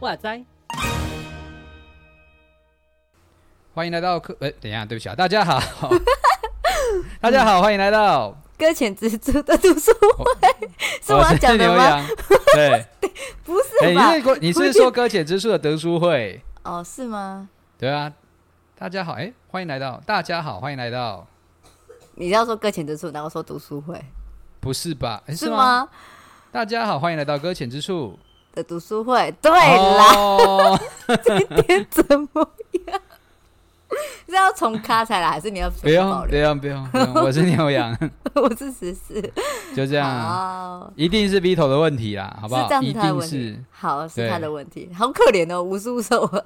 哇塞！欢迎来到客，哎，等一下，对不起啊，大家好，大家好，欢迎来到搁浅之处的读书会，是我要讲的吗？对，不是吧？哎，你是你是说搁浅之处的读书会？哦，是吗？对啊，大家好，哎，欢迎来到，大家好，欢迎来到。你要说搁浅之处，然后说读书会？不是吧？是吗？大家好，欢迎来到搁浅之处。的读书会，对啦，哦、今天怎么样？是要从卡才来，还是你要不用不用不用？我是牛羊，我是十四，就这样，好一定是 Vito 的问题啦，好不好？一定是，好是他的问题，好可怜哦，无数受害。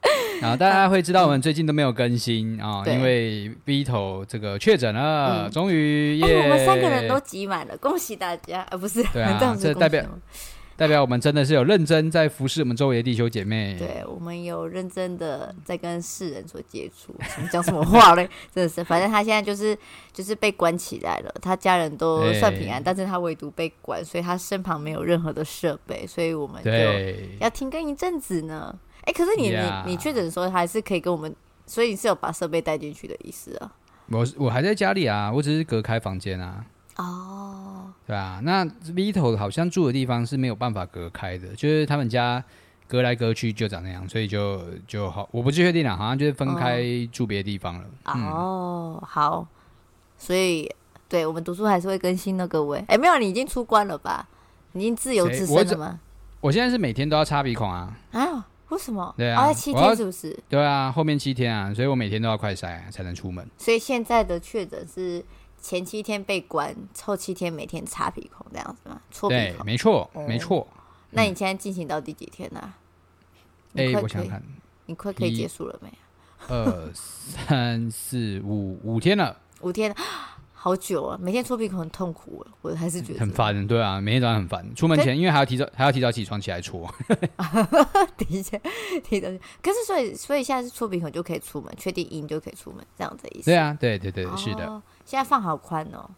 然后大家会知道我们最近都没有更新啊，因为 Vito 这个确诊了，终于，耶，我们三个人都挤满了，恭喜大家啊！不是，对啊，这代表。代表我们真的是有认真在服侍我们周围的弟兄姐妹，对，我们有认真的在跟世人所接触。讲什么话嘞？真的是，反正他现在就是就是被关起来了，他家人都算平安，但是他唯独被关，所以他身旁没有任何的设备，所以我们就要停更一阵子呢。哎对，可是你你你确诊的时候还是可以跟我们，所以你是有把设备带进去的意思啊？我我还在家里啊，我只是隔开房间啊。哦，oh. 对啊，那 Vito 好像住的地方是没有办法隔开的，就是他们家隔来隔去就长那样，所以就就好，我不确定了，好像就是分开住别的地方了。哦、oh. 嗯，oh, 好，所以对我们读书还是会更新的，各位。哎，没有，你已经出关了吧？你已经自由自身了吗？我，我现在是每天都要擦鼻孔啊。啊？为什么？对啊，七天是不是？对啊，后面七天啊，所以我每天都要快筛才能出门。所以现在的确诊是。前七天被关，后七天每天擦鼻孔这样子吗？搓鼻孔，对，没错，没错。那你现在进行到第几天呢？哎，我想看，你快可以结束了没？二三四五五天了，五天，好久啊！每天搓鼻孔很痛苦，我还是觉得很烦。对啊，每天早上很烦。出门前因为还要提早，还要提早起床起来搓。提前提早，可是所以所以现在是搓鼻孔就可以出门，确定阴就可以出门，这样子意思？对啊，对对对，是的。现在放好宽哦，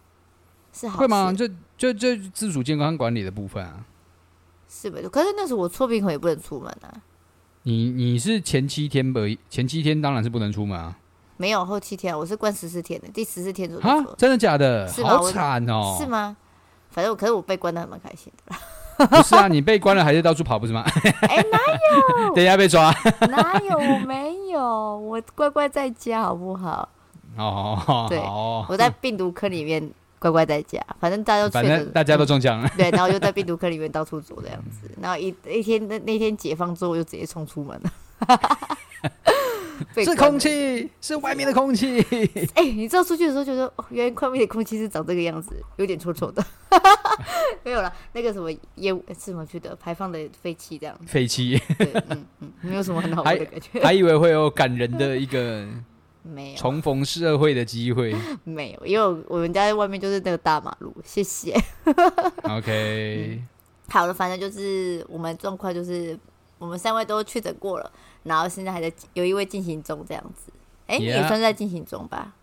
是好会吗？这这这自主健康管理的部分啊，是没错。可是那时候我搓鼻孔也不能出门啊。你你是前七天不？前七天当然是不能出门啊。没有后七天，我是关十四天的，第十四天左右。啊，真的假的？是好惨哦。是吗？反正我可是我被关的还蛮开心的。不是啊，你被关了还是到处跑不是吗？哎、欸，哪有？等一下被抓？哪有？我没有，我乖乖在家，好不好？哦，对，哦、我在病毒坑里面乖乖在家，反正大家都反正大家都中奖了，对，然后就在病毒坑里面到处走这样子，然后一一天那那天解放之后，就直接冲出门了。是空气，是外面的空气。哎、欸，你知道出去的时候就说，哦，原来外面的空气是长这个样子，有点臭臭的。没有了，那个什么烟是什么去的排放的废气这样子。废气，对，嗯嗯，没有什么很好的感觉还，还以为会有感人的一个。没有重逢社会的机会，没有，因为我们家在外面就是那个大马路。谢谢。OK，、嗯、好了，反正就是我们状况就是我们三位都确诊过了，然后现在还在有一位进行中这样子。哎、欸，你也算在进行中吧？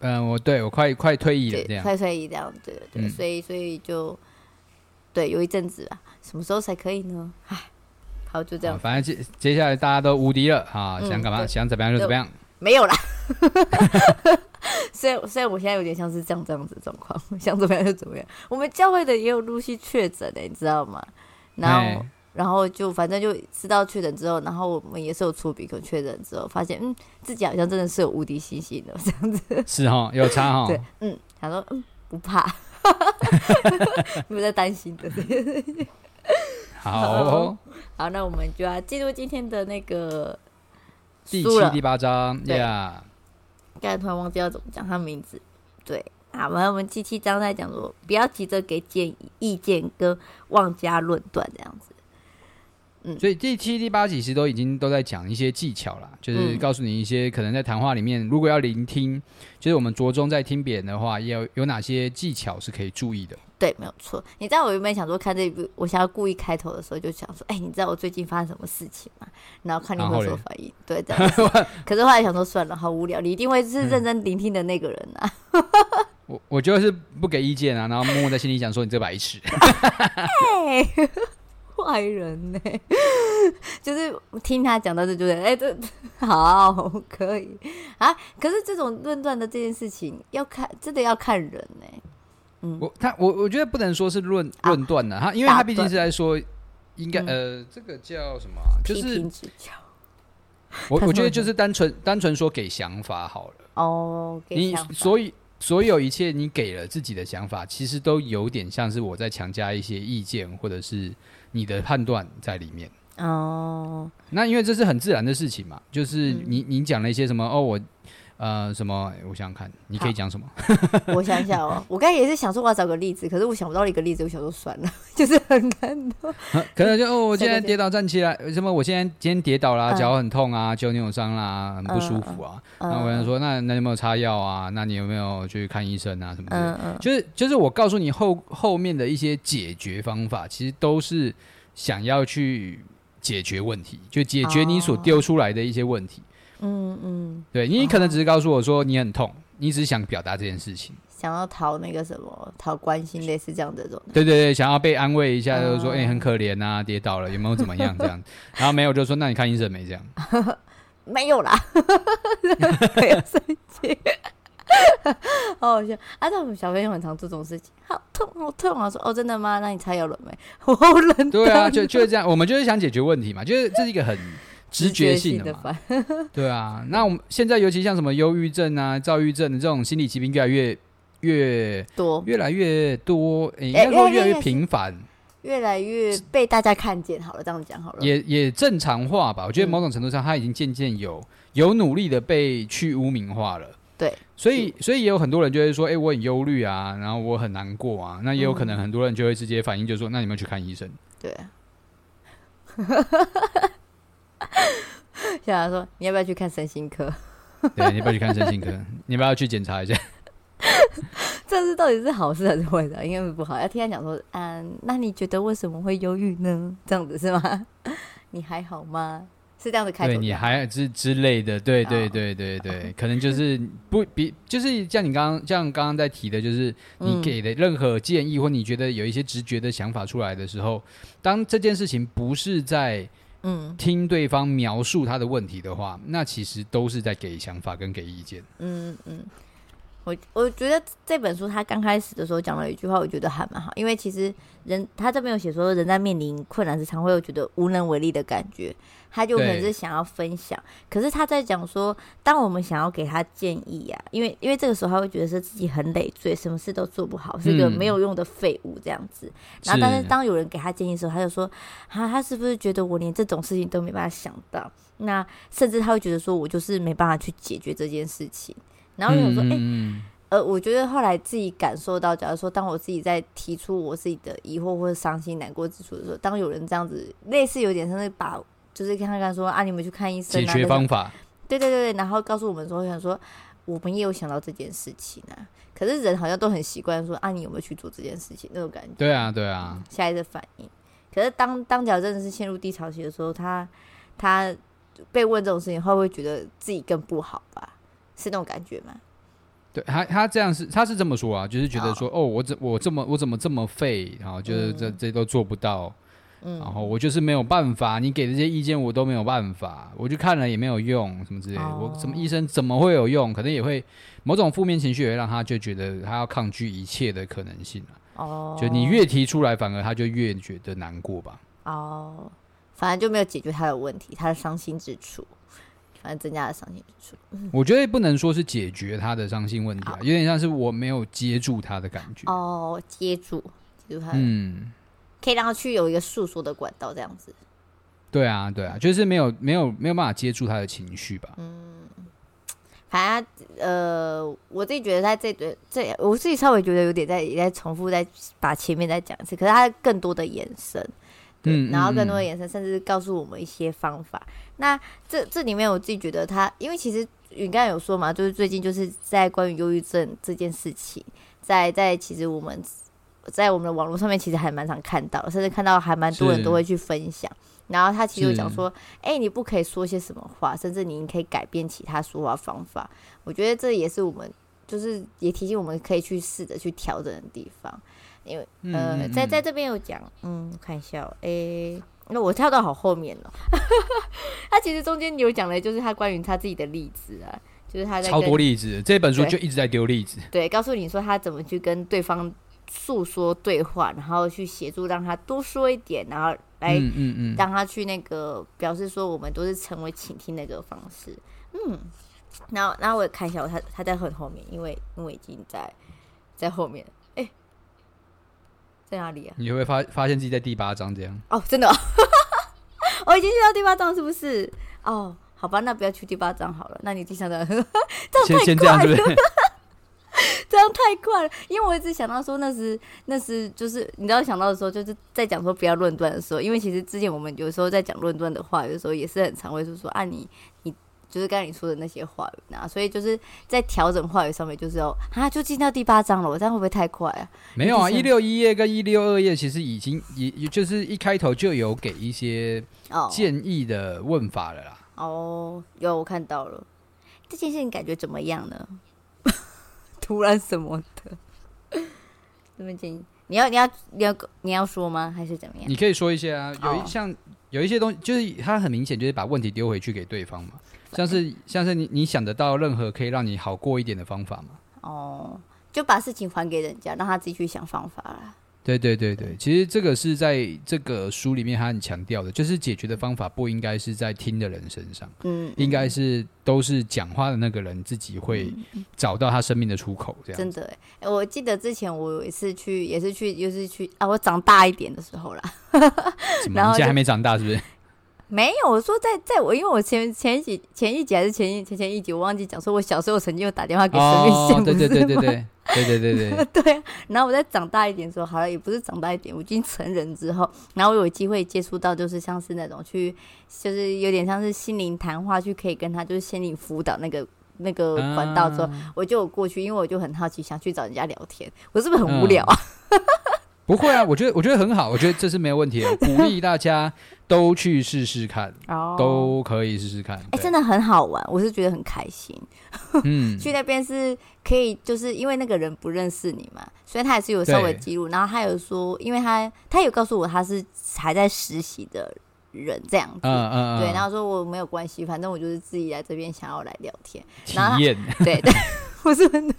嗯，我对我快快退役了，这样快退役这样，对对对，嗯、所以所以就对有一阵子啊，什么时候才可以呢？唉，好，就这样。反正接接下来大家都无敌了啊，想干嘛、嗯、想怎么样就怎么样。没有啦，所以所以我现在有点像是这样这样子的状况，想怎么样就怎么样。我们教会的也有陆续确诊的，你知道吗？然后嘿然后就反正就知道确诊之后，然后我们也是有出鼻孔确诊之后，发现嗯自己好像真的是有无敌信心的 这样子。是哈，有差哈。对，嗯，他说嗯不怕，不在担心的。好，好，好，那我们就要进入今天的那个。第七、第八章，对呀。刚才突然忘记要怎么讲他名字。对，好，我们我们第七章在讲说，不要急着给建议、意见跟妄加论断这样子。嗯，所以第七、第八集其实都已经都在讲一些技巧啦，就是告诉你一些可能在谈话里面，如果要聆听，就是我们着重在听别人的话，要有哪些技巧是可以注意的。对，没有错。你知道我原本想说看这一部，我想要故意开头的时候就想说，哎，你知道我最近发生什么事情吗？然后看你会说反应，对，这样。可是后来想说算了，好无聊，你一定会是认真聆听的那个人啊。嗯、我我就是不给意见啊，然后默默在心里想说你这白痴。哎坏人呢、欸，就是听他讲到这，就是哎，这 好可以啊。可是这种论断的这件事情，要看真的要看人呢、欸。嗯，我他我我觉得不能说是论论断呢，他因为他毕竟是在说，应该呃，这个叫什么？就是我我觉得就是单纯单纯说给想法好了。哦，你所以所有一切你给了自己的想法，其实都有点像是我在强加一些意见，或者是。你的判断在里面。哦，那因为这是很自然的事情嘛，就是你你讲了一些什么哦，我呃什么，我想想看，你可以讲什么？我想想哦，我刚才也是想说我要找个例子，可是我想不到一个例子，我想说算了，就是很感动。可能就哦，我现在跌倒站起来，什么？我现在今天跌倒啦，脚很痛啊，脚扭伤啦，很不舒服啊。那我想说，那那有没有擦药啊？那你有没有去看医生啊？什么的？嗯嗯，就是就是我告诉你后后面的一些解决方法，其实都是想要去解决问题，就解决你所丢出来的一些问题。嗯嗯，对，你可能只是告诉我说你很痛，你只是想表达这件事情，想要讨那个什么，讨关心，类似这样的这种。对对对，想要被安慰一下，就是说哎、欸、很可怜啊，跌倒了有没有怎么样这样，然后没有就说那你看医生没这样，没有啦，不要生气，好好笑啊！那我们小朋友很常做这种事情，好痛好痛啊！说哦真的吗？那你擦药了没？我好冷。对啊，就就是这样，我们就是想解决问题嘛，就是这是一个很。直觉性的嘛，对啊，那我们现在尤其像什么忧郁症啊、躁郁症的这种心理疾病越来越越多，越来越多，欸、应该说越来越频繁，越来越被大家看见。好了，这样讲好了，也也正常化吧。我觉得某种程度上，他已经渐渐有有努力的被去污名化了。对，所以所以也有很多人就会说，哎、欸，我很忧虑啊，然后我很难过啊。那也有可能很多人就会直接反应，就说，那你们去看医生。对。小杨说：“你要不要去看身心科？对，你要不要去看身心科？你要不要去检查一下？这是到底是好事还是坏的？应该是不好。要听他讲说，嗯，那你觉得为什么会忧郁呢？这样子是吗？你还好吗？是这样子开头？对，你还之之类的，对对对对对，哦、可能就是不比，就是像你刚刚像刚刚在提的，就是你给的任何建议，嗯、或你觉得有一些直觉的想法出来的时候，当这件事情不是在。”嗯，听对方描述他的问题的话，那其实都是在给想法跟给意见。嗯嗯，我我觉得这本书他刚开始的时候讲了一句话，我觉得还蛮好，因为其实人他这边有写说，人在面临困难时，常会有觉得无能为力的感觉。他就可能是想要分享，可是他在讲说，当我们想要给他建议呀、啊，因为因为这个时候他会觉得是自己很累赘，什么事都做不好，是个没有用的废物这样子。嗯、然后，但是当有人给他建议的时候，他就说，他他是不是觉得我连这种事情都没办法想到？那甚至他会觉得说我就是没办法去解决这件事情。然后我说，哎、嗯欸，呃，我觉得后来自己感受到，假如说当我自己在提出我自己的疑惑或者伤心难过之处的时候，当有人这样子类似有点像是把。就是看看说啊，你们去看医生啊，解决方法。对对对，然后告诉我们说，想说我们也有想到这件事情啊。可是人好像都很习惯说啊，你有没有去做这件事情那种感觉？对啊，对啊。下一次反应。可是当当脚真的是陷入低潮期的时候，他他被问这种事情，会不会觉得自己更不好吧？是那种感觉吗？对他，他这样是他是这么说啊，就是觉得说哦，哦，我怎我这么我怎么这么废，然后就是这、嗯、这都做不到。嗯，然后我就是没有办法，你给的这些意见我都没有办法，我去看了也没有用，什么之类的。哦、我什么医生怎么会有用？可能也会某种负面情绪也会让他就觉得他要抗拒一切的可能性哦，就你越提出来，反而他就越觉得难过吧。哦，反正就没有解决他的问题，他的伤心之处，反正增加了伤心之处。嗯、我觉得不能说是解决他的伤心问题啊，有点像是我没有接住他的感觉。哦，接住，接住他。嗯。可以让他去有一个诉说的管道，这样子。对啊，对啊，就是没有没有没有办法接住他的情绪吧。嗯，反正呃，我自己觉得他这对这，我自己稍微觉得有点在也在重复，在把前面再讲一次。可是他更多的延伸，对，嗯、然后更多的延伸，甚至告诉我们一些方法。那这这里面我自己觉得他，因为其实你刚才有说嘛，就是最近就是在关于忧郁症这件事情，在在其实我们在我们的网络上面其实还蛮常看到，甚至看到还蛮多人都会去分享。然后他其实有讲说，哎，你不可以说些什么话，甚至你可以改变其他说话方法。我觉得这也是我们就是也提醒我们可以去试着去调整的地方。因为呃，嗯、在在这边有讲，嗯，看一下，哎，那我跳到好后面了。他其实中间有讲的，就是他关于他自己的例子啊，就是他在超多例子，这本书就一直在丢例子，对，告诉你说他怎么去跟对方诉说对话，然后去协助让他多说一点，然后来嗯嗯嗯，让他去那个表示说我们都是成为倾听那个方式，嗯，然后然后我也看一下，他他在很后面，因为因为已经在在后面。在哪里啊？你会发发现自己在第八章这样？哦，真的、哦，我 已经去到第八章，是不是？哦，好吧，那不要去第八章好了。那你第三章，这样太快了，先这样是不是 这样太快了。因为我一直想到说，那是那是就是你知道想到的时候，就是在讲说不要论断的时候。因为其实之前我们有时候在讲论断的话，有时候也是很常会是说啊你。就是刚才你说的那些话语啊，所以就是在调整话语上面，就是要，啊，就进到第八章了，我这样会不会太快啊？没有啊，一六一页跟一六二页其实已经也也就是一开头就有给一些建议的问法了啦。哦，哦，有我看到了，这件事情感觉怎么样呢？突然什么的？这么建议？你要你要你要你要说吗？还是怎么样？你可以说一些啊，有一像有一些东西，就是他很明显就是把问题丢回去给对方嘛。像是像是你你想得到任何可以让你好过一点的方法吗？哦，就把事情还给人家，让他自己去想方法啦。对对对对，其实这个是在这个书里面他很强调的，就是解决的方法不应该是在听的人身上，嗯，应该是都是讲话的那个人自己会找到他生命的出口，这样。真的，哎，我记得之前我有一次去，也是去，又是去啊，我长大一点的时候啦。然后现在还没长大是不是？没有，我说在在我，因为我前前几前一集还是前一前前一集，我忘记讲说，我小时候曾经有打电话给生命线，对对对对对对对对对对。然后我在长大一点的时候，好了，也不是长大一点，我已经成人之后，然后我有机会接触到，就是像是那种去，就是有点像是心灵谈话，去可以跟他就是心灵辅导那个那个管道之后，我就有过去，因为我就很好奇，想去找人家聊天，我是不是很无聊啊？不会啊，我觉得我觉得很好，我觉得这是没有问题的，鼓励大家。都去试试看，oh. 都可以试试看。哎、欸，真的很好玩，我是觉得很开心。嗯，去那边是可以，就是因为那个人不认识你嘛，所以他也是有稍微记录。然后他有说，因为他他有告诉我他是还在实习的人这样子，嗯嗯，对。然后说我没有关系，反正我就是自己来这边想要来聊天，体验。对 对。我是真的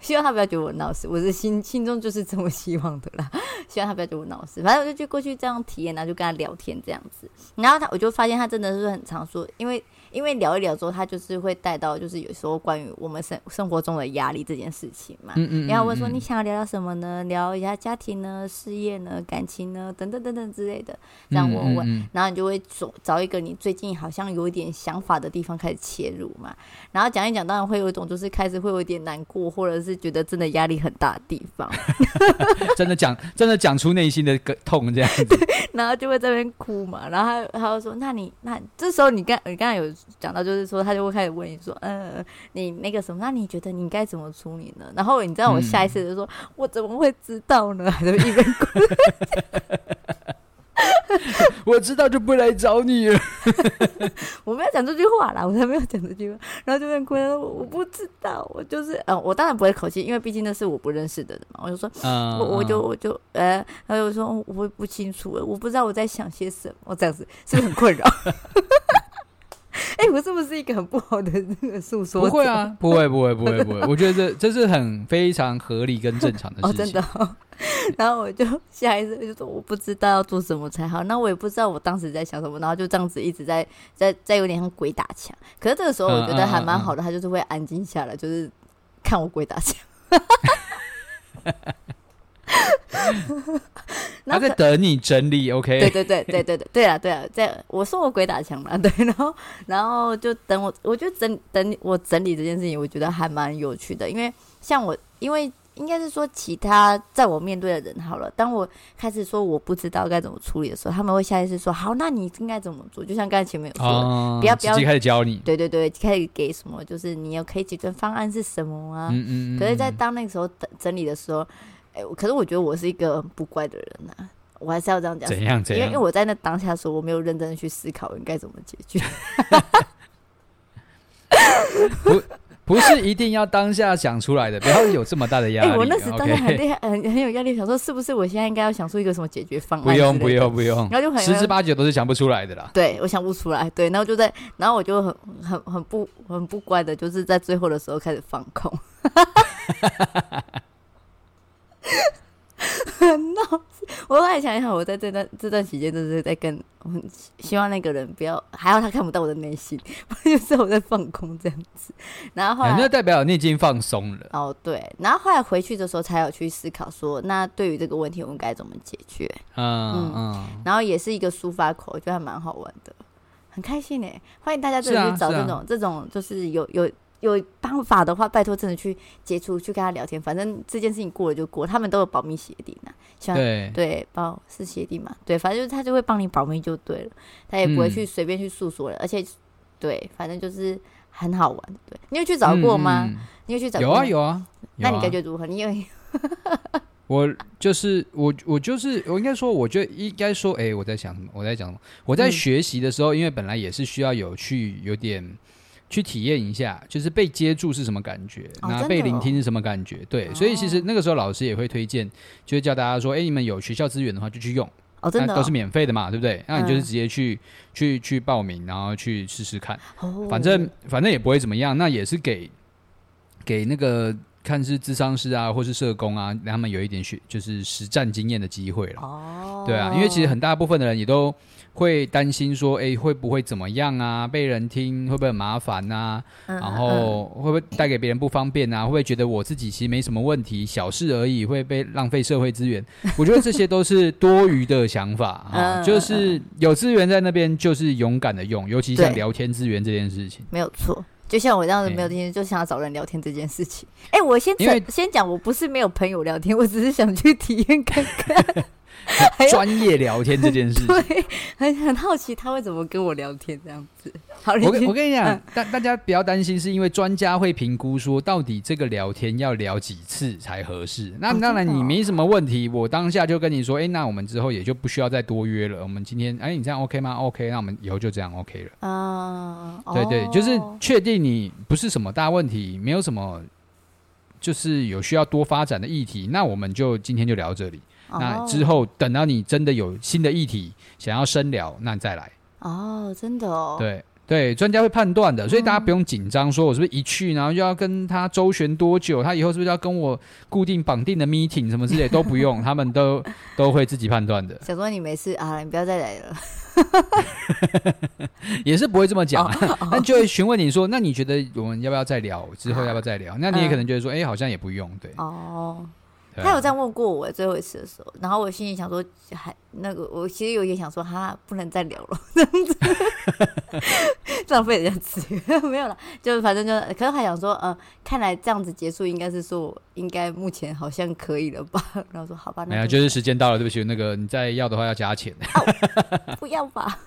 希望他不要觉得我闹事，我是心心中就是这么希望的啦。希望他不要觉得我闹事，反正我就去过去这样体验，然后就跟他聊天这样子。然后他我就发现他真的是很常说，因为。因为聊一聊之后，他就是会带到，就是有时候关于我们生生活中的压力这件事情嘛。嗯嗯。然后问说：“你想要聊聊什么呢？聊一下家庭呢、事业呢、感情呢，等等等等之类的。”这样我问，然后你就会找找一个你最近好像有一点想法的地方开始切入嘛。然后讲一讲，当然会有一种就是开始会有一点难过，或者是觉得真的压力很大的地方。真的讲，真的讲出内心的痛这样子。对，然后就会在那边哭嘛。然后他他就说：“那你那这时候你刚你刚才有。”讲到就是说，他就会开始问你说：“嗯、呃，你那个什么？那你觉得你应该怎么处理呢？”然后你知道我下一次就说：“嗯、我怎么会知道呢？” 还是一边哭。我知道就不来找你了。我没有讲这句话啦，我才没有讲这句话。然后就边哭，说：“我不知道，我就是……嗯，我当然不会口气，因为毕竟那是我不认识的人嘛。”我就说：“嗯、我我就我就……呃，然后我说我不清楚，我不知道我在想些什么，这样子是不是很困扰？” 哎、欸，我是不是一个很不好的那个诉说？不会啊，不会，不会，不会，不会。我觉得这这是很非常合理跟正常的事情。哦，真的、哦。然后我就下一次就说我不知道要做什么才好，那我也不知道我当时在想什么，然后就这样子一直在在在有点像鬼打墙。可是这个时候我觉得还蛮好的，嗯嗯嗯、他就是会安静下来，就是看我鬼打墙。他在等你整理，OK？对对对对对对对啊对啊，在我说我鬼打墙嘛，对，然后然后就等我，我就整等我整理这件事情，我觉得还蛮有趣的，因为像我，因为应该是说其他在我面对的人好了。当我开始说我不知道该怎么处理的时候，他们会下意识说：“好，那你应该怎么做？”就像刚才前面有说的，哦、不要不要开始教你。对对对，开始给什么？就是你有可以解决方案是什么啊？嗯嗯，嗯。可是，在当那个时候整整理的时候，哎、欸，可是我觉得我是一个不乖的人呐、啊，我还是要这样讲。怎样？怎样？因为因为我在那当下说，我没有认真的去思考应该怎么解决。不。不是一定要当下想出来的，不要有这么大的压力。欸、我那时当下很厉害，很很有压力，想说是不是我现在应该要想出一个什么解决方案？不用不用不用，然后就很十之八九都是想不出来的啦。对，我想不出来，对，然后就在，然后我就很很很不很不乖的，就是在最后的时候开始放空。很闹，我后来想一想，我在这段这段期间，就是在跟，我希望那个人不要，还好他看不到我的内心，就是我在放空这样子。然后后来，那代表你已经放松了。哦，对。然后后来回去的时候，才有去思考说，那对于这个问题，我们该怎么解决？嗯嗯，嗯。然后也是一个抒发口，我觉得还蛮好玩的，很开心呢。欢迎大家这里去找这种、啊啊、这种，就是有有。有办法的话，拜托真的去接触，去跟他聊天。反正这件事情过了就过，他们都有保密协定呐。对对，保是协定嘛？对，反正就是他就会帮你保密就对了，他也不会去随便去诉说了。嗯、而且，对，反正就是很好玩。对，你有去找过吗？嗯、你有去找过？有啊有啊。那你感觉如何？你有？我就是我，我就是我应该说，我觉得应该说，哎、欸，我在想什么？我在讲什么？我在学习的时候、嗯，因为本来也是需要有去有点。去体验一下，就是被接住是什么感觉，那、哦、被聆听是什么感觉？对、哦，所以其实那个时候老师也会推荐，就是叫大家说，哎、欸，你们有学校资源的话就去用，哦，真的、哦、都是免费的嘛，对不对？那你就是直接去、嗯、去去报名，然后去试试看，哦、反正反正也不会怎么样，那也是给给那个看是智商师啊，或是社工啊，让他们有一点学就是实战经验的机会了。哦，对啊，因为其实很大部分的人也都。会担心说，哎，会不会怎么样啊？被人听会不会很麻烦啊？嗯、然后会不会带给别人不方便啊？会不会觉得我自己其实没什么问题，小事而已，会被浪费社会资源？我觉得这些都是多余的想法 啊。就是有资源在那边，就是勇敢的用，尤其像聊天资源这件事情，没有错。就像我这样子没有天，就想要找人聊天这件事情。哎，我先先讲，我不是没有朋友聊天，我只是想去体验看看。专业聊天这件事，对，很很好奇他会怎么跟我聊天这样子。好，我跟我跟你讲，大、嗯、大家不要担心，是因为专家会评估说，到底这个聊天要聊几次才合适。那当然你没什么问题，我当下就跟你说，哎、欸，那我们之后也就不需要再多约了。我们今天，哎、欸，你这样 OK 吗？OK，那我们以后就这样 OK 了。啊、对对，就是确定你不是什么大问题，没有什么，就是有需要多发展的议题，那我们就今天就聊这里。那之后，等到你真的有新的议题想要深聊，那你再来。哦，真的哦。对对，专家会判断的，所以大家不用紧张，说我是不是一去，然后就要跟他周旋多久？他以后是不是要跟我固定绑定的 meeting 什么之类都不用，他们都都会自己判断的。小说你没事啊，你不要再来了。也是不会这么讲，但就会询问你说，那你觉得我们要不要再聊？之后要不要再聊？那你也可能觉得说，哎，好像也不用，对。哦。他有这样问过我最后一次的时候，然后我心里想说，还那个，我其实有点想说，哈不能再聊了，这样子 浪费人家资源，没有了，就反正就，可是还想说，呃，看来这样子结束应该是说，我应该目前好像可以了吧？然后说好吧，那没有，就是时间到了，对不起，那个你再要的话要加钱，哦、不要吧？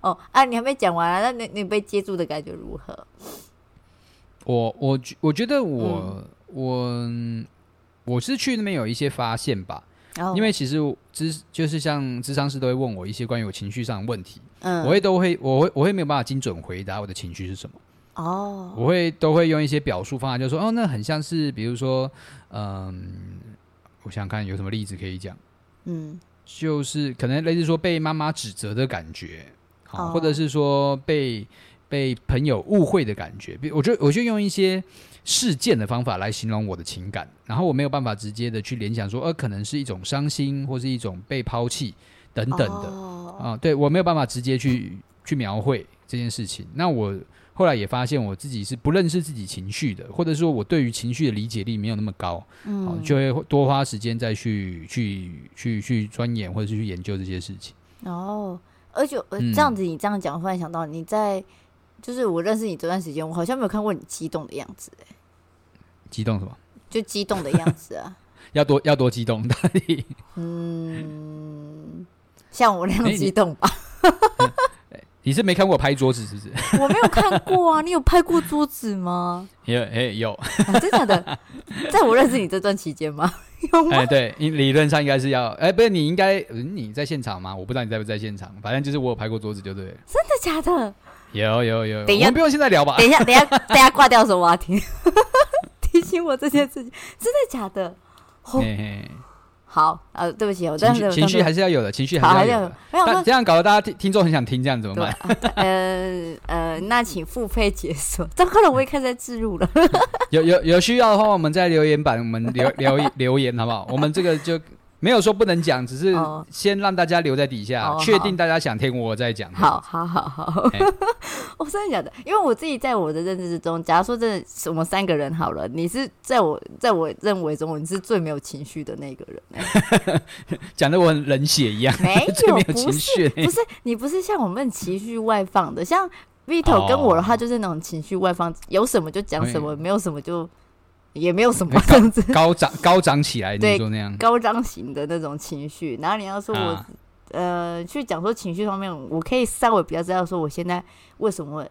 哦，啊，你还没讲完啊？那你你被接住的感觉如何？我我我觉得我、嗯、我。我是去那边有一些发现吧，oh. 因为其实智就是像智商师都会问我一些关于我情绪上的问题，嗯，我会都会我会我会没有办法精准回答我的情绪是什么，哦、oh.，我会都会用一些表述方法，就说哦，那很像是比如说，嗯，我想想看有什么例子可以讲，嗯，就是可能类似说被妈妈指责的感觉，好，oh. 或者是说被被朋友误会的感觉，比我就我就用一些。事件的方法来形容我的情感，然后我没有办法直接的去联想说，呃，可能是一种伤心，或是一种被抛弃等等的，oh. 啊，对，我没有办法直接去去描绘这件事情。那我后来也发现我自己是不认识自己情绪的，或者说我对于情绪的理解力没有那么高，嗯，啊，就会多花时间再去去去去钻研或者是去研究这些事情。哦，而且这样子，你这样讲，忽然想到你在就是我认识你这段时间，我好像没有看过你激动的样子，欸，激动什么？就激动的样子啊。要多要多激动，到底？嗯，像我那样激动吧。欸、你是没看过我拍桌子是不是？我没有看过啊，你有拍过桌子吗？有，哎、欸，有、啊。真的假的？在我认识你这段期间吗？有吗？哎、欸，对，理论上应该是要。哎、欸，不是，你应该嗯你在现场吗？我不知道你在不在现场，反正就是我有拍过桌子，就对了。真的假的？有有有。等一下，我们不用现在聊吧？等一下，等一下，等一下挂掉的时候我要听。提醒我这件事情，真的假的？嘿嘿，好，呃，对不起，我这样情绪还是要有的，情绪还是要有的。没有，这样搞得大家听听众很想听，这样怎么办？呃 呃，那请付费解锁。这可能我也开始在自入了。有有有需要的话，我们在留言板我们留留留言好不好？我们这个就。没有说不能讲，只是先让大家留在底下，确、哦、定大家想听我再讲。好好好好，我真的假的？因为我自己在我的认知之中，假如说真的是我们三个人好了，你是在我在我认为中，你是最没有情绪的那个人、欸。讲的我很冷血一样，没有，没有情绪、欸，不是你不是像我们情绪外放的，像 Vito 跟我的话，就是那种情绪外放，有什么就讲什么，没有什么就。也没有什么这样子高涨高涨起来，对，那样高涨型的那种情绪。然后你要说我，啊、呃，去讲说情绪方面，我可以稍微比较知道说我现在为什么会，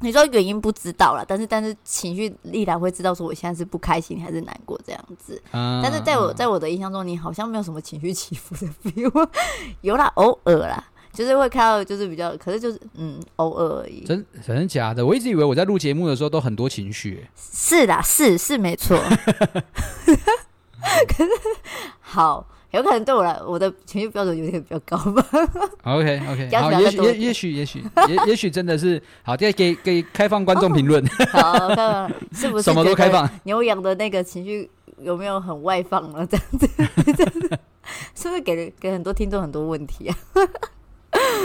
你说原因不知道了，但是但是情绪历来会知道说我现在是不开心还是难过这样子。啊、但是在我在我的印象中，你好像没有什么情绪起伏的 feel，有啦，偶尔啦。就是会看到，就是比较，可是就是嗯，偶尔而已。真真的假的？我一直以为我在录节目的时候都很多情绪。是的，是是没错。可是好，有可能对我来，我的情绪标准有点比较高吧。OK OK，好，也许也也许也许也也许真的是好。再给给开放观众评论。好，看看是不是什么都开放？牛羊的那个情绪有没有很外放呢？这样子，是不是给给很多听众很多问题啊？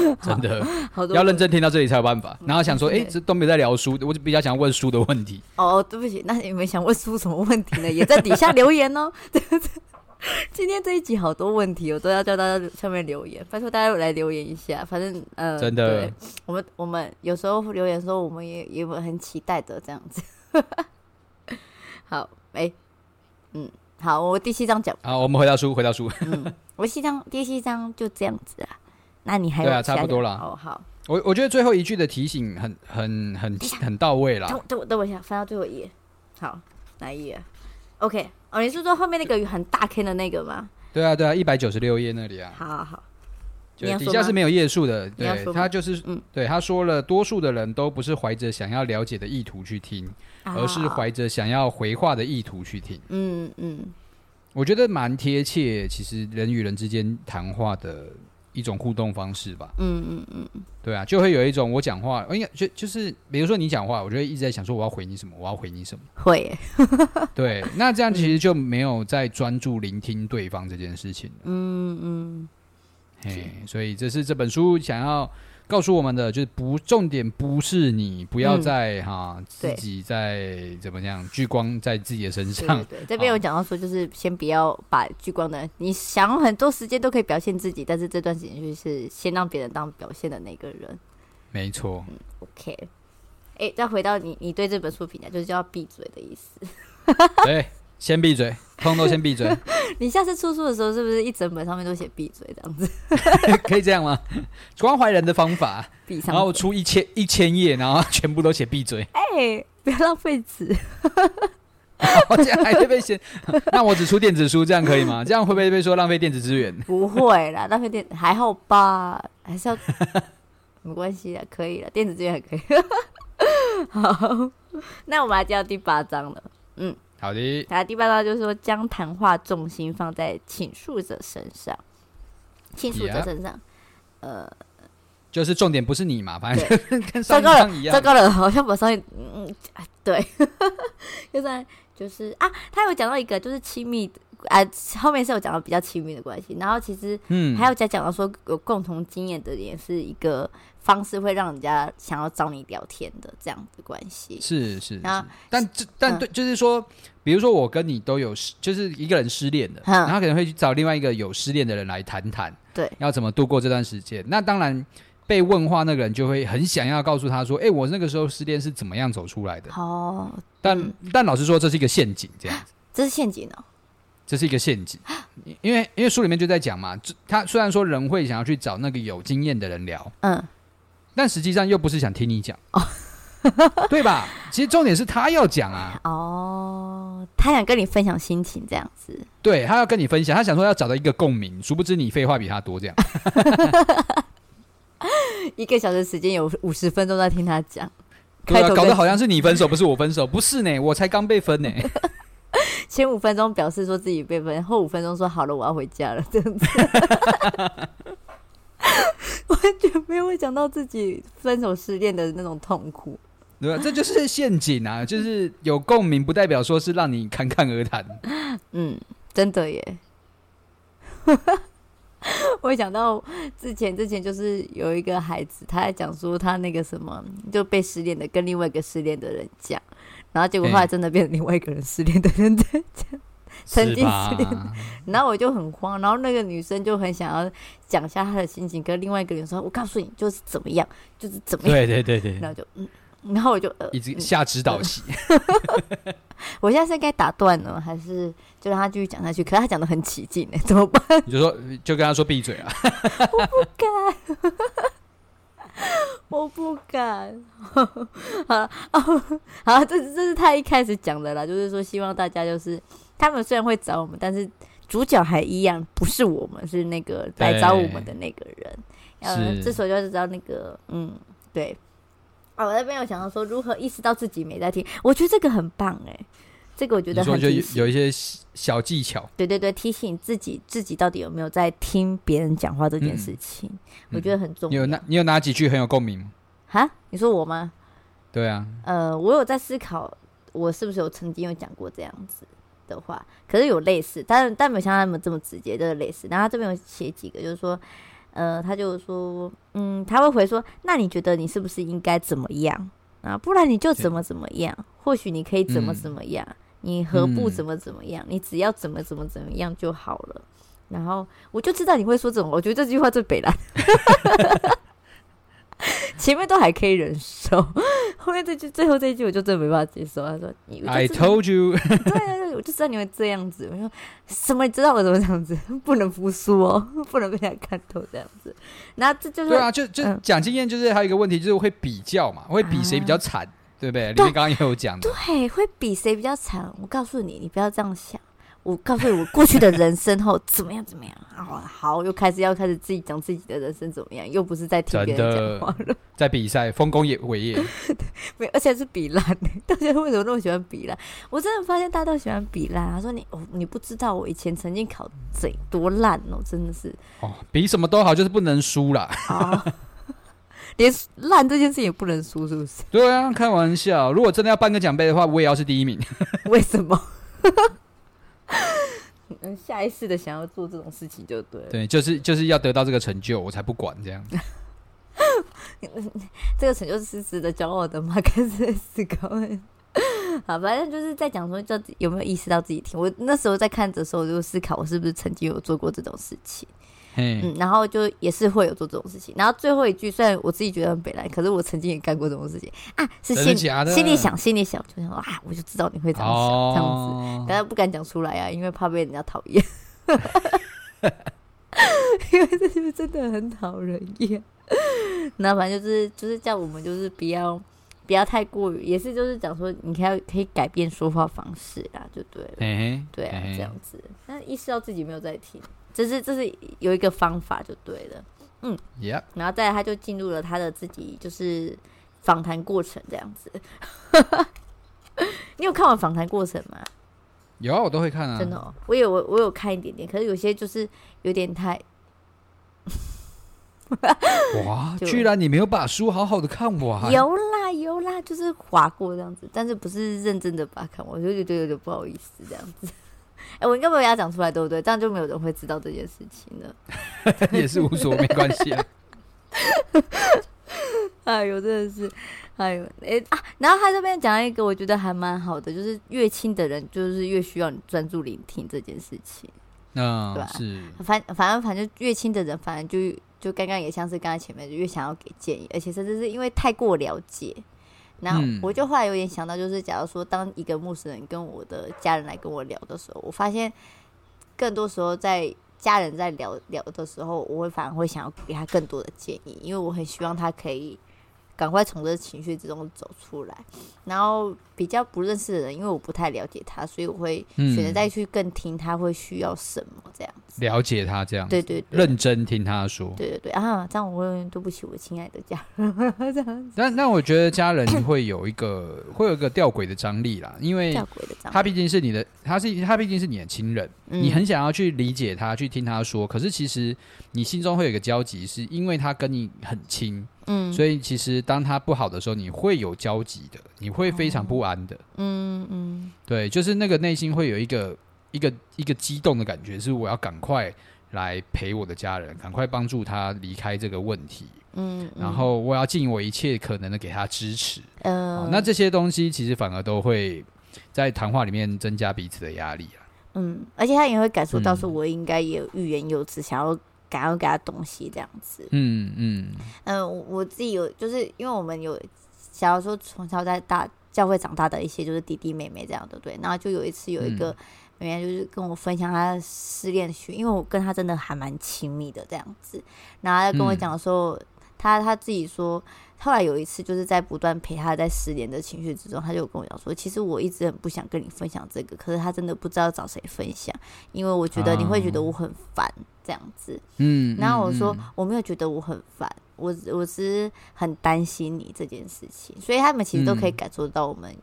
真的好多要认真听到这里才有办法。然后想说，哎、欸，这都没在聊书，我就比较想问书的问题。哦，对不起，那你们想问书什么问题呢？也在底下留言哦。今天这一集好多问题，我都要叫大家上面留言，拜托大家来留言一下。反正，呃，真的，我们我们有时候留言说，我们也也很期待的这样子。好，哎、欸，嗯，好，我第七章讲。好，我们回到书，回到书。嗯，我第七章第七章就这样子啊。那你还有对啊，差不多了。哦，好。我我觉得最后一句的提醒很很很很到位了。等我等我一下，翻到最后一页。好，哪一页？OK。哦，你是说后面那个很大坑的那个吗？对啊，对啊，一百九十六页那里啊。好好好。就底下是没有页数的。对，他就是嗯，对，他说了，多数的人都不是怀着想要了解的意图去听，而是怀着想要回话的意图去听。嗯嗯。我觉得蛮贴切，其实人与人之间谈话的。一种互动方式吧，嗯嗯嗯，对啊，就会有一种我讲话，应该就就是，比如说你讲话，我就会一直在想说我要回你什么，我要回你什么，会。耶，对，那这样其实就没有在专注聆听对方这件事情，嗯嗯，嘿，所以这是这本书想要。告诉我们的就是不重点不是你不要再哈、嗯、自己在怎么样聚光在自己的身上。对，对，对，这边有讲到说，就是先不要把聚光的，你想很多时间都可以表现自己，但是这段时间就是先让别人当表现的那个人。没错。嗯，OK。哎、欸，再回到你，你对这本书评价就是叫闭嘴的意思。对。先闭嘴，通通都先闭嘴。你下次出书的时候，是不是一整本上面都写闭嘴这样子？可以这样吗？关怀人的方法，然后出一千一千页，然后全部都写闭嘴。哎、欸，不要浪费纸。我这样还会被嫌？那我只出电子书，这样可以吗？这样会不会被说浪费电子资源？不会啦，浪费电还好吧？还是要没关系的，可以了，电子资源还可以。好，那我们来讲第八章了。嗯。好的，那第八道就是说，将谈话重心放在倾诉者身上，倾诉者身上.呃，就是重点不是你嘛，反正 跟上一章一样，糟糕了，好像把上一嗯，对，就 在就是啊，他有讲到一个就是亲密。啊，后面是有讲到比较亲密的关系，然后其实嗯，还有在讲到说有共同经验的也是一个方式，会让人家想要找你聊天的这样的关系。是是，然后但这但对，就是说，比如说我跟你都有失，就是一个人失恋的，然后可能会去找另外一个有失恋的人来谈谈，对，要怎么度过这段时间。那当然被问话那个人就会很想要告诉他说，哎，我那个时候失恋是怎么样走出来的。哦，但但老实说，这是一个陷阱，这样子。这是陷阱哦。这是一个陷阱，因为因为书里面就在讲嘛，他虽然说人会想要去找那个有经验的人聊，嗯，但实际上又不是想听你讲，哦，对吧？其实重点是他要讲啊，哦，他想跟你分享心情这样子，对，他要跟你分享，他想说要找到一个共鸣，殊不知你废话比他多，这样，一个小时时间有五十分钟在听他讲，对啊，搞得好像是你分手，不是我分手，不是呢，我才刚被分呢。前五分钟表示说自己被分，后五分钟说好了，我要回家了，这样子，完全没有会讲到自己分手失恋的那种痛苦，对吧？这就是陷阱啊！就是有共鸣，不代表说是让你侃侃而谈。嗯，真的耶。我想到之前之前就是有一个孩子，他在讲说他那个什么就被失恋的，跟另外一个失恋的人讲。然后结果后来真的变成另外一个人失恋的人在讲，曾经失恋，然后我就很慌，然后那个女生就很想要讲一下她的心情，跟另外一个人说：“我告诉你，就是怎么样，就是怎么样。”对对对对，然后就嗯，然后我就呃，一直下指导棋。我现在是该打断呢，还是就让他继续讲下去？可是他讲的很起劲呢，怎么办？你就说，就跟他说闭嘴啊！我不敢。我不敢，好哦，好，这这是他一开始讲的啦，就是说希望大家就是他们虽然会找我们，但是主角还一样，不是我们，是那个来找我们的那个人。呃，这时候就是知道那个，嗯，对。啊，我那边有想到说如何意识到自己没在听，我觉得这个很棒哎。这个我觉得很就有一些小技巧，对对对，提醒自己自己到底有没有在听别人讲话这件事情，嗯、我觉得很重要。你有哪你有哪几句很有共鸣吗？哈，你说我吗？对啊，呃，我有在思考，我是不是有曾经有讲过这样子的话？可是有类似，但但没有像他们这么直接，就是类似。然后他这边有写几个，就是说，呃，他就说，嗯，他会回说，那你觉得你是不是应该怎么样啊？不然你就怎么怎么样？或许你可以怎么怎么样？嗯你何不怎么怎么样？嗯、你只要怎么怎么怎么样就好了。然后我就知道你会说这种，我觉得这句话最北蓝。前面都还可以忍受，后面这句最后这一句我就真的没办法接受。他说：“I told you。”对啊，我就知道你会这样子。我说什么？你知道我怎么这样子？不能服输哦，不能被他看透这样子。那这就是对啊，就就讲经验，就是还有一个问题，就是会比较嘛，会比谁比较惨。啊对不对？里面刚刚也有讲的，对，会比谁比较惨。我告诉你，你不要这样想。我告诉你，我过去的人生后怎么样怎么样。好，好，又开始要开始自己讲自己的人生怎么样，又不是在听别人讲话了，在比赛丰功伟业，没，而且是比烂。大家为什么那么喜欢比烂？我真的发现大家都喜欢比烂。他说你哦，你不知道我以前曾经考贼多烂哦，真的是哦，比什么都好，就是不能输啦。连烂这件事也不能输，是不是？对啊，开玩笑。如果真的要颁个奖杯的话，我也要是第一名。为什么？下意识的想要做这种事情就对了。对，就是就是要得到这个成就，我才不管这样。这个成就是值得骄傲的吗？开始思考。好，反正就是在讲说，到底有没有意识到自己听。我那时候在看的时候，我就思考，我是不是曾经有做过这种事情。嗯，然后就也是会有做这种事情，然后最后一句虽然我自己觉得很北来，可是我曾经也干过这种事情啊，是心心里想，心里想，就想说啊，我就知道你会这样想，哦、这样子，但是不敢讲出来啊，因为怕被人家讨厌，因为这就是真的很讨人厌。那反正就是就是叫我们就是不要不要太过于，也是就是讲说你可以可以改变说话方式啦，就对了，对啊，这样子，但意识到自己没有在听。这是这是有一个方法就对了，嗯，Yeah. 然后再来他就进入了他的自己就是访谈过程这样子。你有看完访谈过程吗？有啊，我都会看啊。真的哦，我有我我有看一点点，可是有些就是有点太 哇！居然你没有把书好好的看完？有啦有啦，就是划过这样子，但是不是认真的把它看完，我就觉得有点不好意思这样子。哎、欸，我应该不会要讲出来，对不对？这样就没有人会知道这件事情了。也是无所谓，没关系啊。哎呦，真的是，哎呦，哎、欸、啊！然后他这边讲一个，我觉得还蛮好的，就是越亲的人，就是越需要你专注聆听这件事情。嗯，对吧？是。反反正反正越亲的人，反正就就刚刚也像是刚才前面，就越想要给建议，而且甚至是因为太过了解。然后我就后来有点想到，就是假如说当一个陌生人跟我的家人来跟我聊的时候，我发现更多时候在家人在聊聊的时候，我会反而会想要给他更多的建议，因为我很希望他可以。赶快从这情绪之中走出来，然后比较不认识的人，因为我不太了解他，所以我会选择再去更听他会需要什么这样子，了解他这样，对对对，认真听他说，对对对。啊，这样我会对不起我亲爱的家人。这样子。但那我觉得家人会有一个会有一个吊诡的张力啦，因为他毕竟是你的，他是他毕竟是你的亲人，嗯，你很想要去理解他，去听他说，可是其实你心中会有一个交集，是因为他跟你很亲。嗯，所以其实当他不好的时候，你会有焦急的，你会非常不安的。嗯嗯，对，就是那个内心会有一个一个一个激动的感觉，是我要赶快来陪我的家人，赶快帮助他离开这个问题。嗯，然后我要尽我一切可能的给他支持。嗯，那这些东西其实反而都会在谈话里面增加彼此的压力啊。嗯，而且他也会感受到说，我应该也有欲言又止，想要。想要给他东西这样子，嗯嗯。嗯、呃，我自己有，就是因为我们有，假如说从小在大教会长大的一些就是弟弟妹妹这样的，对，然后就有一次有一个妹妹就是跟我分享她失恋史，因为我跟她真的还蛮亲密的这样子，然后她跟我讲说，她她自己说。后来有一次，就是在不断陪他在失联的情绪之中，他就跟我讲说：“其实我一直很不想跟你分享这个，可是他真的不知道找谁分享，因为我觉得你会觉得我很烦这样子。”嗯，然后我说：“我没有觉得我很烦，我我只是很担心你这件事情。”所以他们其实都可以感受到我们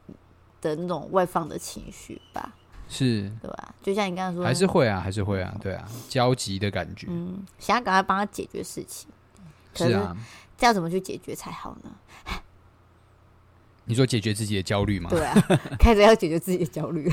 的那种外放的情绪吧？是，对吧？就像你刚刚说，还是会啊，还是会啊，对啊，焦急的感觉。嗯，想要赶快帮他解决事情，可是，是啊。这要怎么去解决才好呢？你说解决自己的焦虑吗？对啊，开始要解决自己的焦虑。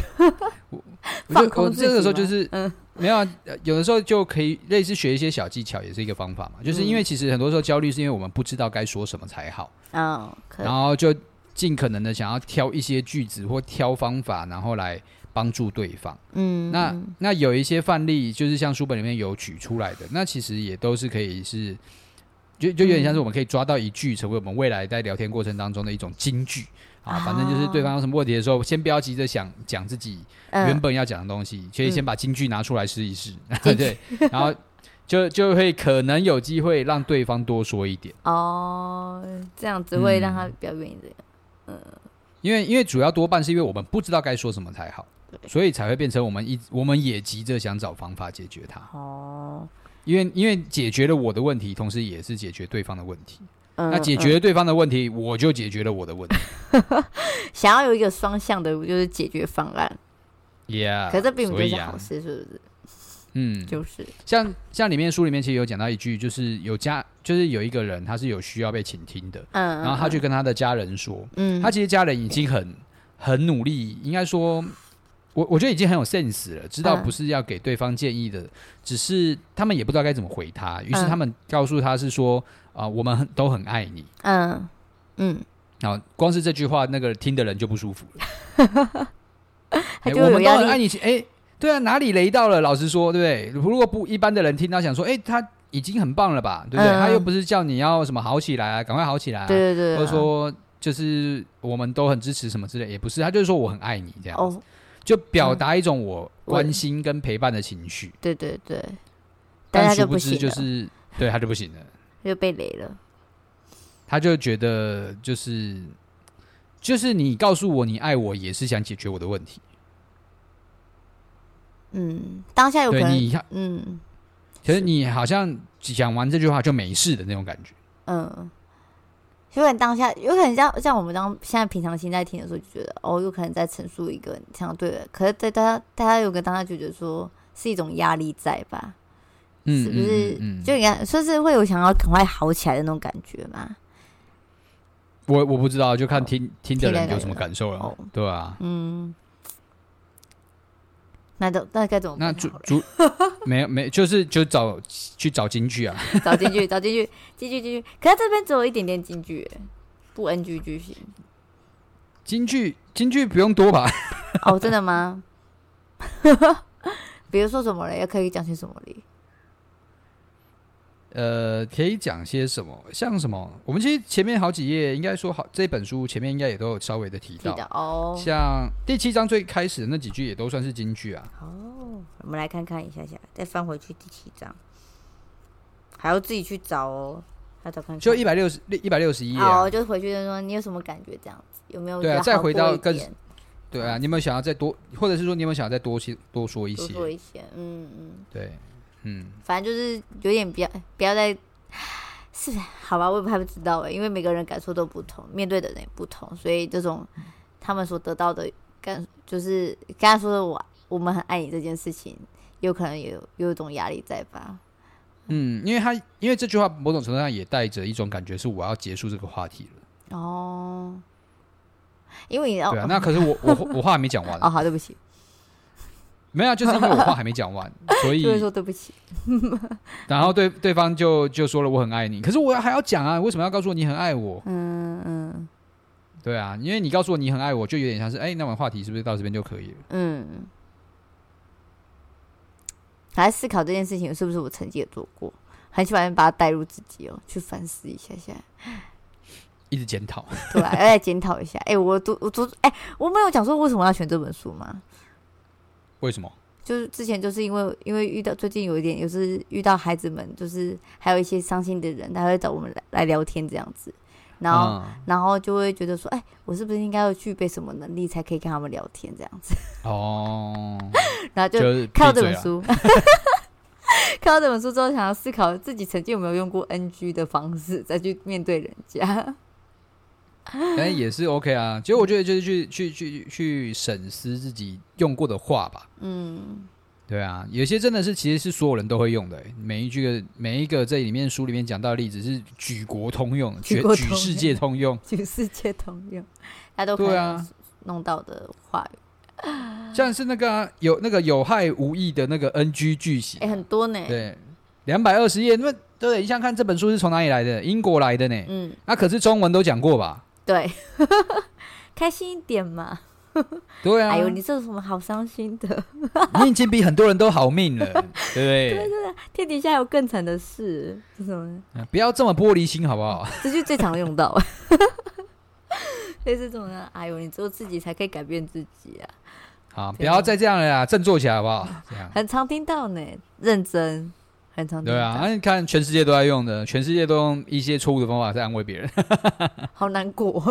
我 放空这个时候就是，嗯，没有啊，有的时候就可以类似学一些小技巧，也是一个方法嘛。就是因为其实很多时候焦虑是因为我们不知道该说什么才好，嗯，然后就尽可能的想要挑一些句子或挑方法，然后来帮助对方。嗯，那那有一些范例，就是像书本里面有举出来的，那其实也都是可以是。就就有点像是我们可以抓到一句，成为我们未来在聊天过程当中的一种金句啊。反正就是对方有什么问题的时候，先不要急着想讲自己原本要讲的东西，可以先把金句拿出来试一试，对，然后就就会可能有机会让对方多说一点。哦，这样子会让他比较愿意这样。嗯，因为因为主要多半是因为我们不知道该说什么才好，所以才会变成我们一我们也急着想找方法解决它。哦。因为因为解决了我的问题，同时也是解决对方的问题。嗯、那解决了对方的问题，嗯、我就解决了我的问题。想要有一个双向的，就是解决方案。Yeah，可是这并不是好事，是不是？嗯，就是像像里面书里面其实有讲到一句，就是有家，就是有一个人他是有需要被倾听的。嗯，然后他去跟他的家人说，嗯，他其实家人已经很很努力，应该说。我我觉得已经很有 sense 了，知道不是要给对方建议的，嗯、只是他们也不知道该怎么回他，于是他们告诉他是说啊、呃，我们很都很爱你，嗯嗯，然后光是这句话，那个听的人就不舒服了。欸、我们都很爱你，哎、欸，对啊，哪里雷到了？老实说，对不对？如果不一般的人听到想说，哎、欸，他已经很棒了吧，对不对？嗯、他又不是叫你要什么好起来啊，赶快好起来啊，对对对，或者说就是我们都很支持什么之类，也不是，他就是说我很爱你这样就表达一种我关心跟陪伴的情绪，对对对，但他就不行，就是对他就不行了，就被雷了。他就觉得就是就是你告诉我你爱我，也是想解决我的问题。嗯，当下有可能你嗯，可是你好像讲完这句话就没事的那种感觉，嗯。有可能当下有可能像像我们当现在平常心在听的时候，就觉得哦，有可能在陈述一个相对的，可是在大家大家有个当下就觉得说是一种压力在吧？嗯，是不是？嗯，就应该说是会有想要赶快好起来的那种感觉嘛？我我不知道，就看听、哦、听的人有什么感受了，哦、对吧、啊？嗯。那都那该怎么办？那主主没有没就是就找去找京剧啊，找京剧找京剧京剧京剧。可是这边只有一点点京剧，不 NG 剧情。京剧京剧不用多吧？哦，真的吗？比如说什么嘞？要可以讲些什么嘞？呃，可以讲些什么？像什么？我们其实前面好几页，应该说好这本书前面应该也都有稍微的提到，哦。像第七章最开始的那几句也都算是金句啊。哦，我们来看看一下下，再翻回去第七章，还要自己去找哦。要找看看，就一百六十一百六十一页。哦，就回去就说你有什么感觉？这样子有没有？对啊，再回到更。对啊，你有没有想要再多，或者是说你有没有想要再多些多说一些？多说一些，嗯嗯。对。嗯，反正就是有点不要不要再 是好吧，我也不太不知道哎，因为每个人感受都不同，面对的人也不同，所以这种他们所得到的感，就是刚才说的我我们很爱你这件事情，有可能有有一种压力在吧？嗯，因为他因为这句话某种程度上也带着一种感觉，是我要结束这个话题了。哦，因为你要对啊，那可是我我我话还没讲完 哦，好，对不起。没有，就是因为我话还没讲完，所以就说对不起。然后对对方就就说了我很爱你，可是我还要讲啊，为什么要告诉我你很爱我？嗯嗯，对啊，因为你告诉我你很爱我，就有点像是哎，那我们话题是不是到这边就可以了？嗯，还在思考这件事情是不是我曾经也做过，很喜欢把它带入自己哦，去反思一下，现在一直检讨，对啊，要来检讨一下。哎，我读我读哎，我没有讲说为什么要选这本书吗？为什么？就是之前就是因为因为遇到最近有一点，就是遇到孩子们，就是还有一些伤心的人，他会找我们来来聊天这样子，然后、嗯、然后就会觉得说，哎，我是不是应该要具备什么能力才可以跟他们聊天这样子？哦，然后就看到这本书，看到这本书之后，想要思考自己曾经有没有用过 NG 的方式再去面对人家。但也是 OK 啊，其实我觉得就是去去去去审视自己用过的话吧。嗯，对啊，有些真的是其实是所有人都会用的，每一句每一个这里面书里面讲到的例子是举国通用，举举世界通用，举世界通用，大家都对啊弄到的话语，像是那个、啊、有那个有害无益的那个 NG 句型，哎，很多呢，对，两百二十页，那对，你想看这本书是从哪里来的？英国来的呢，嗯，那可是中文都讲过吧？对，开心一点嘛。对啊，哎呦，你这有什么好伤心的？你已经比很多人都好命了，对不对？对对对，天底下有更惨的事，是什么？不要这么玻璃心，好不好？这句最常用到，类似这种的。哎呦，你只有自己才可以改变自己啊！好，不要再这样了呀，振作起来，好不好？这样很常听到呢，认真。对啊，那你看，全世界都在用的，全世界都用一些错误的方法在安慰别人，好难过，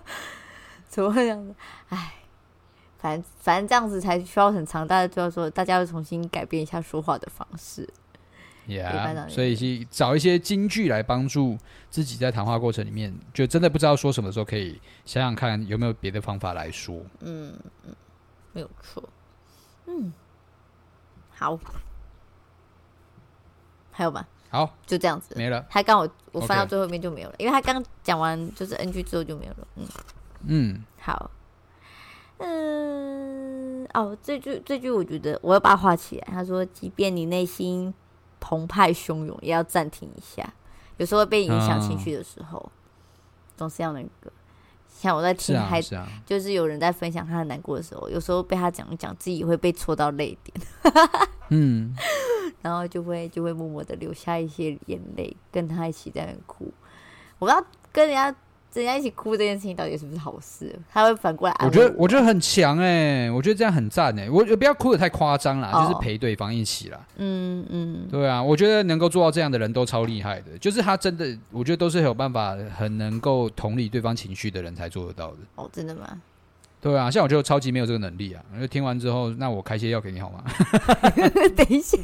怎么会这样子？哎，反正反正这样子才需要很长，大家就要说，大家要重新改变一下说话的方式。Yeah，所以去找一些金句来帮助自己在谈话过程里面，就真的不知道说什么的时候，可以想想看有没有别的方法来说。嗯嗯，没有错。嗯，好。还有吗，好，就这样子没了。他刚我我翻到最后面就没有了.因为他刚讲完就是 NG 之后就没有了。嗯嗯，好，嗯哦，这句这句我觉得我要把它画起来。他说：“即便你内心澎湃汹涌，也要暂停一下。有时候被影响情绪的时候，嗯、总是要那个。像我在听，还就是有人在分享他很难过的时候，有时候被他讲一讲，自己会被戳到泪点。嗯。”然后就会就会默默的流下一些眼泪，跟他一起在那哭。我不知道跟人家人家一起哭这件事情到底是不是好事？他会反过来安慰我。我觉得我觉得很强哎、欸，我觉得这样很赞哎、欸。我不要哭的太夸张啦，哦、就是陪对方一起啦。嗯嗯，对啊，我觉得能够做到这样的人都超厉害的，就是他真的，我觉得都是有办法很能够同理对方情绪的人才做得到的。哦，真的吗？对啊，像我就超级没有这个能力啊。就听完之后，那我开些药给你好吗？等一下。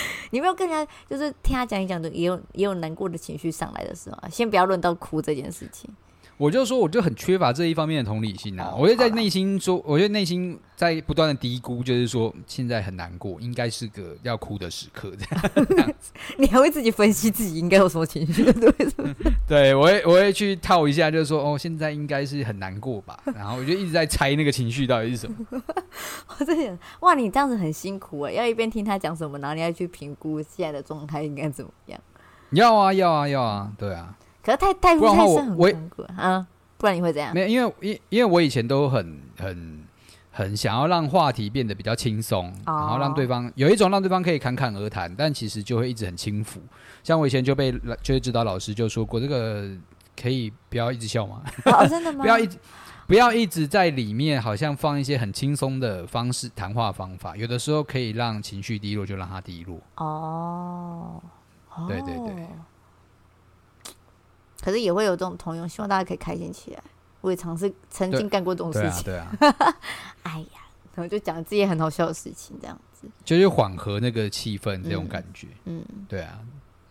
你没有跟人家就是听他讲一讲的，也有也有难过的情绪上来的时候，先不要论到哭这件事情。我就说，我就很缺乏这一方面的同理心啊！我就在内心说，我觉得内心在不断的低估，就是说现在很难过，应该是个要哭的时刻这样。你还会自己分析自己应该有什么情绪？对，对我会我会去套一下，就是说哦，现在应该是很难过吧？然后我就一直在猜那个情绪到底是什么。我在想，哇，你这样子很辛苦哎，要一边听他讲什么，然后你要去评估现在的状态应该怎么样？要啊，要啊，要啊，对啊。可是太太不然的话，我我啊，不然你会怎样？没有，因为因因为我以前都很很很想要让话题变得比较轻松，哦、然后让对方有一种让对方可以侃侃而谈，但其实就会一直很轻浮。像我以前就被就是指导老师就说过，这个可以不要一直笑吗？哦，真的吗？不要一直不要一直在里面，好像放一些很轻松的方式谈话方法，有的时候可以让情绪低落，就让它低落。哦，对对对。可是也会有这种同用，希望大家可以开心起来。我也尝试曾经干过这种事情，对啊，对 啊哎呀，然后就讲自己很好笑的事情，这样子，就是缓和那个气氛，这种感觉，嗯，嗯。对啊。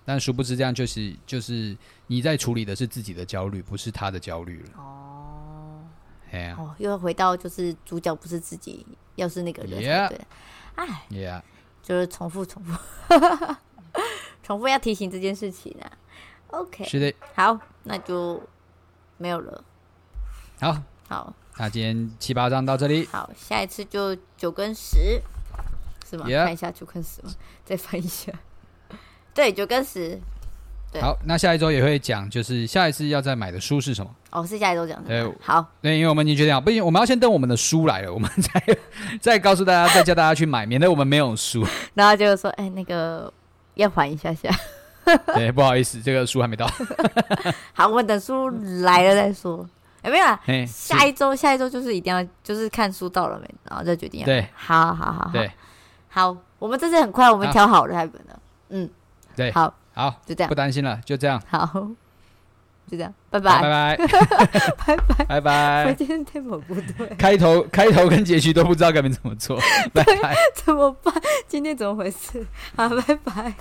但殊不知，这样就是就是你在处理的是自己的焦虑，不是他的焦虑了。哦，哎呀，哦，又回到就是主角不是自己，要是那个人对，哎，yeah，就是重复重复，重复要提醒这件事情啊。OK，是的，好，那就没有了。好好，那今天七八章到这里。好，下一次就九跟十，是吗？Yeah. 看一下九跟十吗？再翻一下。对，九跟十。对。好，那下一周也会讲，就是下一次要再买的书是什么？哦，是下一周讲的。对，好。对，因为我们已经决定好，不行，我们要先等我们的书来了，我们再 再告诉大家，再叫大家去买，免得我们没有书。然后就说，哎，那个要缓一下下。对，不好意思，这个书还没到。好，我们等书来了再说。有、欸、没有啊？下一周，下一周就是一定要，就是看书到了没，然后再决定。对，好好好好。对，好，我们这次很快，我们挑好了，还本了。嗯，对，好，好，就这样，不担心了，就这样。好，就这样，拜拜，拜拜，拜拜，拜拜。我今天不对，开头开头跟结局都不知道该怎么做，拜拜，怎么办？今天怎么回事？好，拜拜。